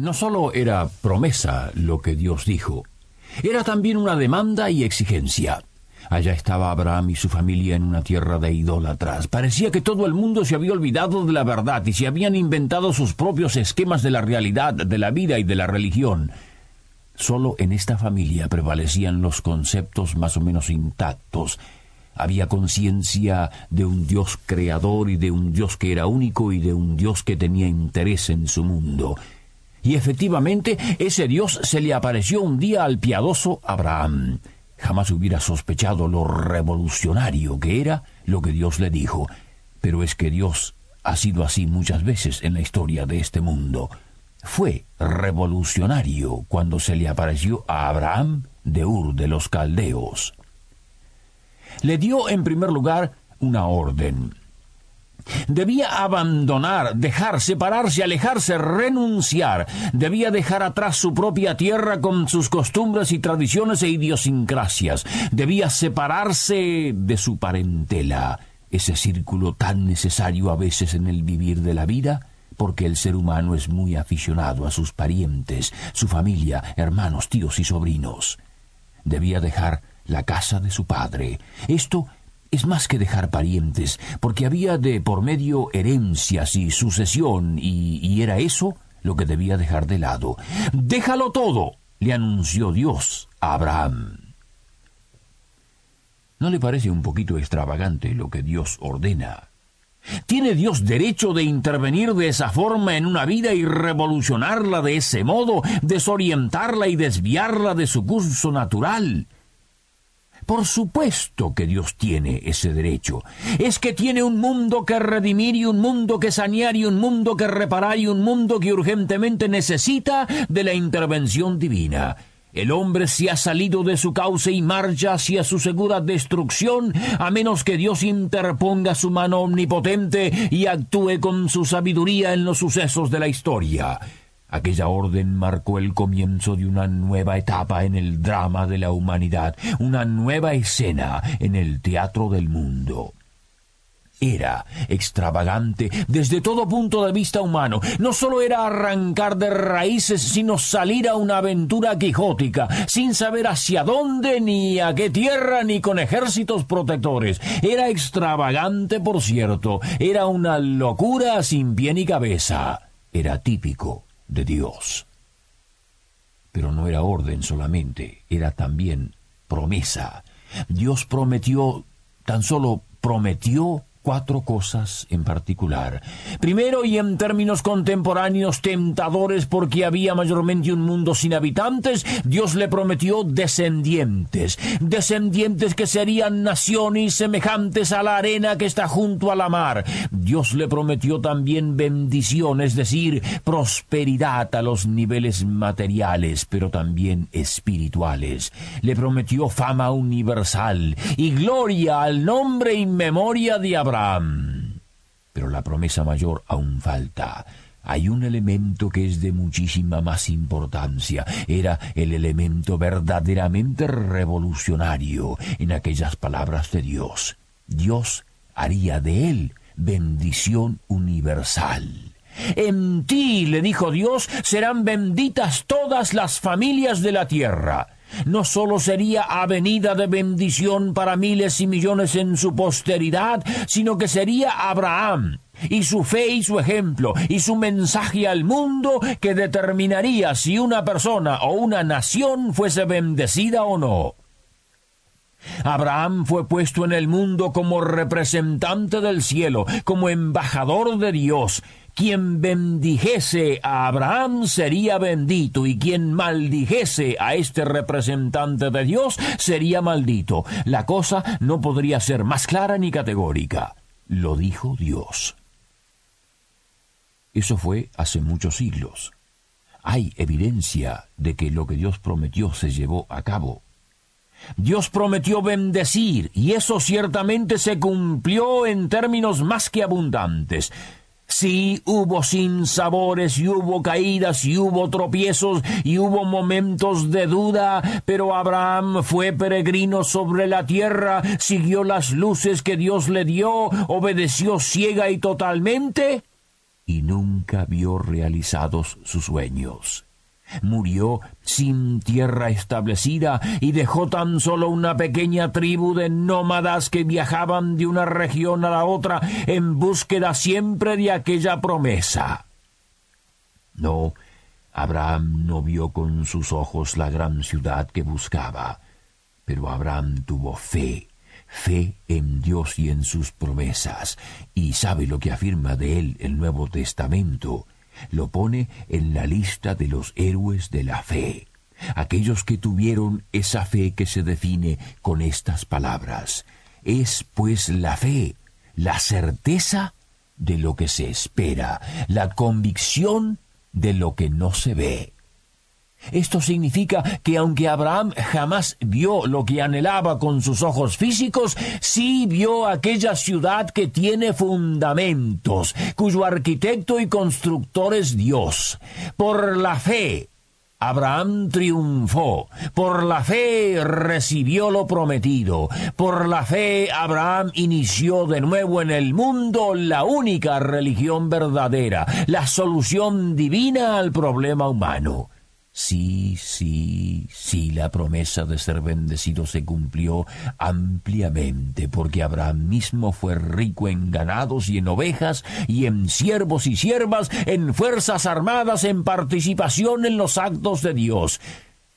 No solo era promesa lo que Dios dijo, era también una demanda y exigencia. Allá estaba Abraham y su familia en una tierra de idólatras. Parecía que todo el mundo se había olvidado de la verdad y se habían inventado sus propios esquemas de la realidad, de la vida y de la religión. Solo en esta familia prevalecían los conceptos más o menos intactos. Había conciencia de un Dios creador y de un Dios que era único y de un Dios que tenía interés en su mundo. Y efectivamente, ese Dios se le apareció un día al piadoso Abraham. Jamás hubiera sospechado lo revolucionario que era lo que Dios le dijo. Pero es que Dios ha sido así muchas veces en la historia de este mundo. Fue revolucionario cuando se le apareció a Abraham de Ur de los Caldeos. Le dio en primer lugar una orden. Debía abandonar, dejar, separarse, alejarse, renunciar. Debía dejar atrás su propia tierra con sus costumbres y tradiciones e idiosincrasias. Debía separarse de su parentela, ese círculo tan necesario a veces en el vivir de la vida, porque el ser humano es muy aficionado a sus parientes, su familia, hermanos, tíos y sobrinos. Debía dejar la casa de su padre. Esto es más que dejar parientes, porque había de por medio herencias y sucesión, y, era eso lo que debía dejar de lado. Déjalo todo, le anunció Dios a Abraham. ¿No le parece un poquito extravagante lo que Dios ordena? ¿Tiene Dios derecho de intervenir de esa forma en una vida y revolucionarla de ese modo, desorientarla y desviarla de su curso natural? Por supuesto que Dios tiene ese derecho. Es que tiene un mundo que redimir y un mundo que sanear y un mundo que reparar y un mundo que urgentemente necesita de la intervención divina. El hombre se ha salido de su cauce y marcha hacia su segura destrucción, a menos que Dios interponga su mano omnipotente y actúe con su sabiduría en los sucesos de la historia. Aquella orden marcó el comienzo de una nueva etapa en el drama de la humanidad, una nueva escena en el teatro del mundo. Era extravagante desde todo punto de vista humano. No solo era arrancar de raíces, sino salir a una aventura quijótica, sin saber hacia dónde, ni a qué tierra, ni con ejércitos protectores. Era extravagante, por cierto. Era una locura sin pie ni cabeza. Era típico de Dios. Pero no era orden solamente, era también promesa. Dios prometió, tan solo prometió cuatro cosas en particular. Primero, y en términos contemporáneos tentadores porque había mayormente un mundo sin habitantes, Dios le prometió descendientes, descendientes que serían naciones semejantes a la arena que está junto a la mar. Dios le prometió también bendición, es decir, prosperidad a los niveles materiales, pero también espirituales. Le prometió fama universal y gloria al nombre y memoria de Abraham pero la promesa mayor aún falta. Hay un elemento que es de muchísima más importancia. Era el elemento verdaderamente revolucionario en aquellas palabras de Dios. Dios haría de él bendición universal. En ti, le dijo Dios, serán benditas todas las familias de la tierra no sólo sería avenida de bendición para miles y millones en su posteridad, sino que sería Abraham y su fe y su ejemplo y su mensaje al mundo que determinaría si una persona o una nación fuese bendecida o no. Abraham fue puesto en el mundo como representante del cielo, como embajador de Dios, quien bendijese a Abraham sería bendito y quien maldijese a este representante de Dios sería maldito. La cosa no podría ser más clara ni categórica. Lo dijo Dios. Eso fue hace muchos siglos. hay evidencia de que lo que Dios prometió se llevó a cabo. Dios prometió bendecir, y eso ciertamente se cumplió en términos más que abundantes. Sí, hubo sinsabores y hubo caídas y hubo tropiezos y hubo momentos de duda, pero Abraham fue peregrino sobre la tierra, siguió las luces que Dios le dio, obedeció ciega y totalmente, y nunca vio realizados sus sueños murió sin tierra establecida y dejó tan solo una pequeña tribu de nómadas que viajaban de una región a la otra en búsqueda siempre de aquella promesa. No, Abraham no vio con sus ojos la gran ciudad que buscaba, pero Abraham tuvo fe, fe en Dios y en sus promesas, y sabe lo que afirma de él el Nuevo Testamento, lo pone en la lista de los héroes de la fe, aquellos que tuvieron esa fe que se define con estas palabras. Es pues la fe, la certeza de lo que se espera, la convicción de lo que no se ve. Esto significa que aunque Abraham jamás vio lo que anhelaba con sus ojos físicos, sí vio aquella ciudad que tiene fundamentos, cuyo arquitecto y constructor es Dios. Por la fe, Abraham triunfó, por la fe recibió lo prometido, por la fe Abraham inició de nuevo en el mundo la única religión verdadera, la solución divina al problema humano. Sí, sí, sí, la promesa de ser bendecido se cumplió ampliamente, porque Abraham mismo fue rico en ganados y en ovejas, y en siervos y siervas, en fuerzas armadas, en participación en los actos de Dios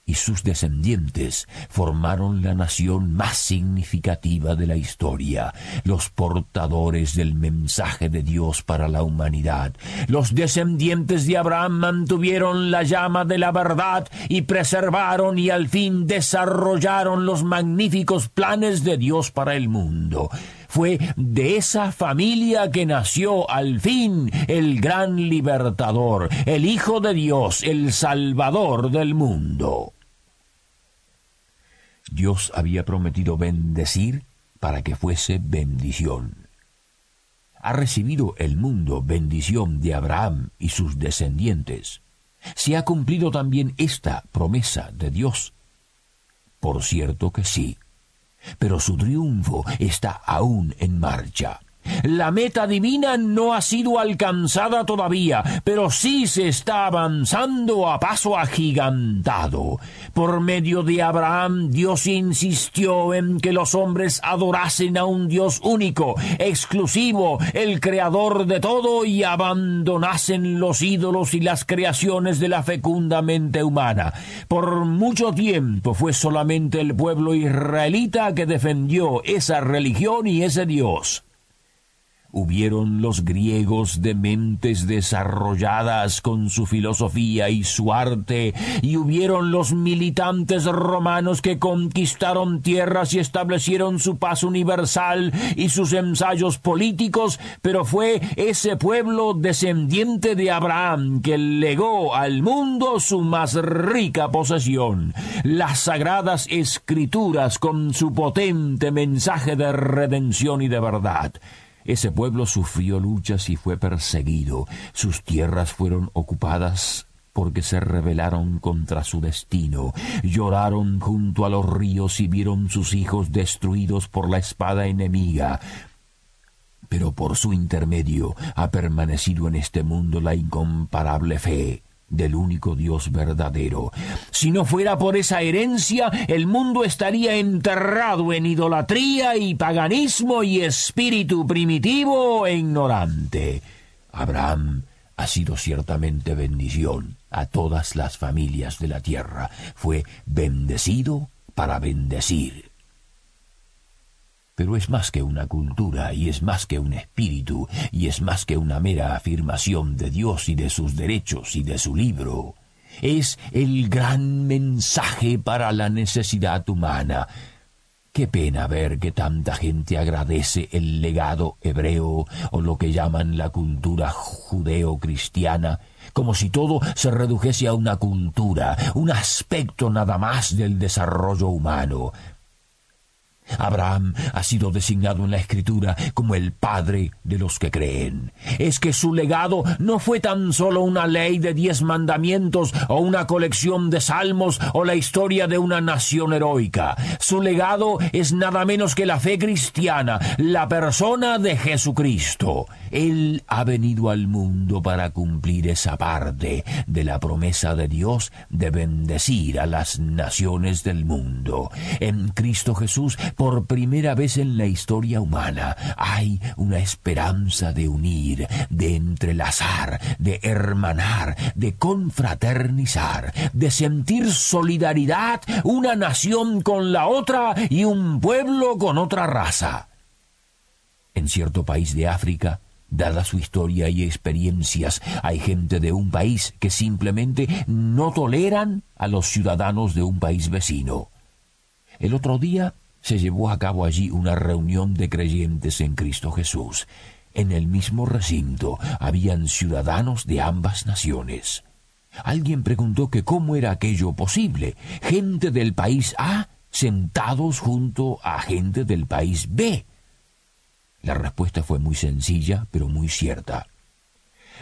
y sus descendientes formaron la nación más significativa de la historia, los portadores del mensaje de Dios para la humanidad. Los descendientes de Abraham mantuvieron la llama de la verdad y preservaron y al fin desarrollaron los magníficos planes de Dios para el mundo. Fue de esa familia que nació al fin el gran libertador, el Hijo de Dios, el Salvador del mundo. Dios había prometido bendecir para que fuese bendición. Ha recibido el mundo bendición de Abraham y sus descendientes. ¿Se ha cumplido también esta promesa de Dios? Por cierto que sí pero su triunfo está aún en marcha. La meta divina no ha sido alcanzada todavía, pero sí se está avanzando a paso agigantado. Por medio de Abraham, Dios insistió en que los hombres adorasen a un Dios único, exclusivo, el creador de todo, y abandonasen los ídolos y las creaciones de la fecunda mente humana. Por mucho tiempo fue solamente el pueblo israelita que defendió esa religión y ese Dios. Hubieron los griegos de mentes desarrolladas con su filosofía y su arte, y hubieron los militantes romanos que conquistaron tierras y establecieron su paz universal y sus ensayos políticos, pero fue ese pueblo descendiente de Abraham que legó al mundo su más rica posesión, las sagradas escrituras con su potente mensaje de redención y de verdad. Ese pueblo sufrió luchas y fue perseguido. Sus tierras fueron ocupadas porque se rebelaron contra su destino. Lloraron junto a los ríos y vieron sus hijos destruidos por la espada enemiga. Pero por su intermedio ha permanecido en este mundo la incomparable fe del único Dios verdadero. Si no fuera por esa herencia, el mundo estaría enterrado en idolatría y paganismo y espíritu primitivo e ignorante. Abraham ha sido ciertamente bendición a todas las familias de la tierra. Fue bendecido para bendecir pero es más que una cultura y es más que un espíritu y es más que una mera afirmación de Dios y de sus derechos y de su libro. Es el gran mensaje para la necesidad humana. Qué pena ver que tanta gente agradece el legado hebreo o lo que llaman la cultura judeo-cristiana como si todo se redujese a una cultura, un aspecto nada más del desarrollo humano. Abraham ha sido designado en la Escritura como el padre de los que creen. Es que su legado no fue tan solo una ley de diez mandamientos o una colección de salmos o la historia de una nación heroica. Su legado es nada menos que la fe cristiana, la persona de Jesucristo. Él ha venido al mundo para cumplir esa parte de la promesa de Dios de bendecir a las naciones del mundo. En Cristo Jesús por primera vez en la historia humana hay una esperanza de unir, de entrelazar, de hermanar, de confraternizar, de sentir solidaridad una nación con la otra y un pueblo con otra raza. En cierto país de África, Dada su historia y experiencias, hay gente de un país que simplemente no toleran a los ciudadanos de un país vecino. El otro día se llevó a cabo allí una reunión de creyentes en Cristo Jesús. En el mismo recinto habían ciudadanos de ambas naciones. Alguien preguntó que cómo era aquello posible. Gente del país A sentados junto a gente del país B. La respuesta fue muy sencilla, pero muy cierta.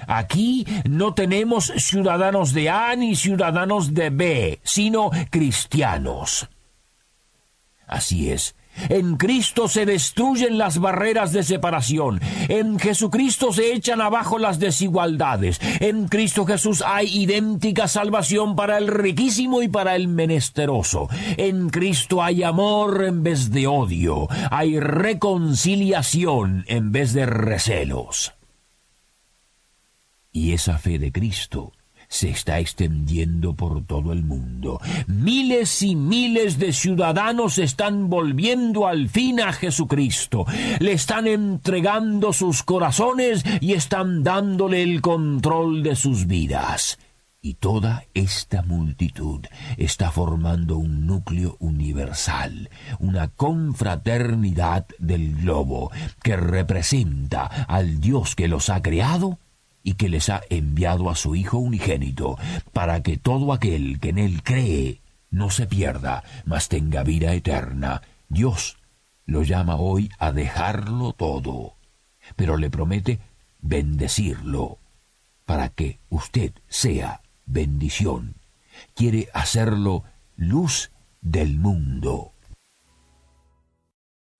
Aquí no tenemos ciudadanos de A ni ciudadanos de B, sino cristianos. Así es. En Cristo se destruyen las barreras de separación. En Jesucristo se echan abajo las desigualdades. En Cristo Jesús hay idéntica salvación para el riquísimo y para el menesteroso. En Cristo hay amor en vez de odio. Hay reconciliación en vez de recelos. Y esa fe de Cristo se está extendiendo por todo el mundo. Miles y miles de ciudadanos están volviendo al fin a Jesucristo. Le están entregando sus corazones y están dándole el control de sus vidas. Y toda esta multitud está formando un núcleo universal, una confraternidad del globo, que representa al Dios que los ha creado y que les ha enviado a su Hijo unigénito, para que todo aquel que en él cree no se pierda, mas tenga vida eterna. Dios lo llama hoy a dejarlo todo, pero le promete bendecirlo, para que usted sea bendición. Quiere hacerlo luz del mundo.